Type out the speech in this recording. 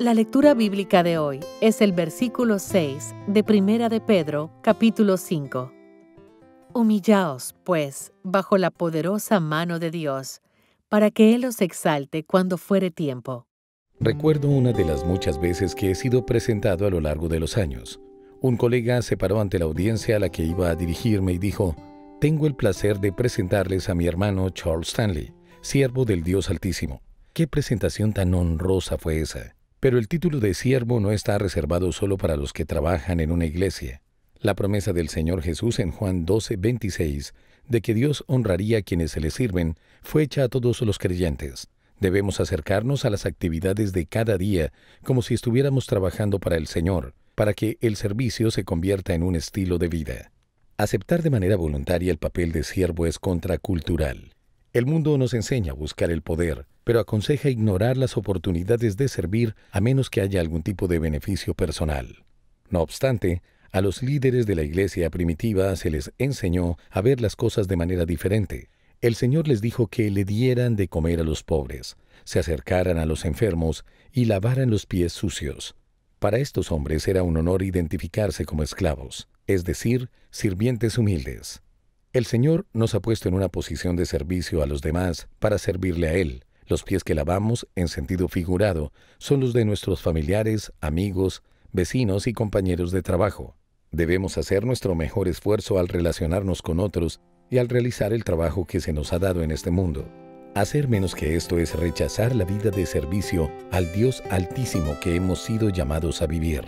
La lectura bíblica de hoy es el versículo 6 de Primera de Pedro, capítulo 5. Humillaos, pues, bajo la poderosa mano de Dios, para que Él os exalte cuando fuere tiempo. Recuerdo una de las muchas veces que he sido presentado a lo largo de los años. Un colega se paró ante la audiencia a la que iba a dirigirme y dijo, Tengo el placer de presentarles a mi hermano Charles Stanley, siervo del Dios Altísimo. ¿Qué presentación tan honrosa fue esa? Pero el título de siervo no está reservado solo para los que trabajan en una iglesia. La promesa del Señor Jesús en Juan 12, 26, de que Dios honraría a quienes se le sirven, fue hecha a todos los creyentes. Debemos acercarnos a las actividades de cada día como si estuviéramos trabajando para el Señor, para que el servicio se convierta en un estilo de vida. Aceptar de manera voluntaria el papel de siervo es contracultural. El mundo nos enseña a buscar el poder, pero aconseja ignorar las oportunidades de servir a menos que haya algún tipo de beneficio personal. No obstante, a los líderes de la iglesia primitiva se les enseñó a ver las cosas de manera diferente. El Señor les dijo que le dieran de comer a los pobres, se acercaran a los enfermos y lavaran los pies sucios. Para estos hombres era un honor identificarse como esclavos, es decir, sirvientes humildes. El Señor nos ha puesto en una posición de servicio a los demás para servirle a Él. Los pies que lavamos, en sentido figurado, son los de nuestros familiares, amigos, vecinos y compañeros de trabajo. Debemos hacer nuestro mejor esfuerzo al relacionarnos con otros y al realizar el trabajo que se nos ha dado en este mundo. Hacer menos que esto es rechazar la vida de servicio al Dios altísimo que hemos sido llamados a vivir.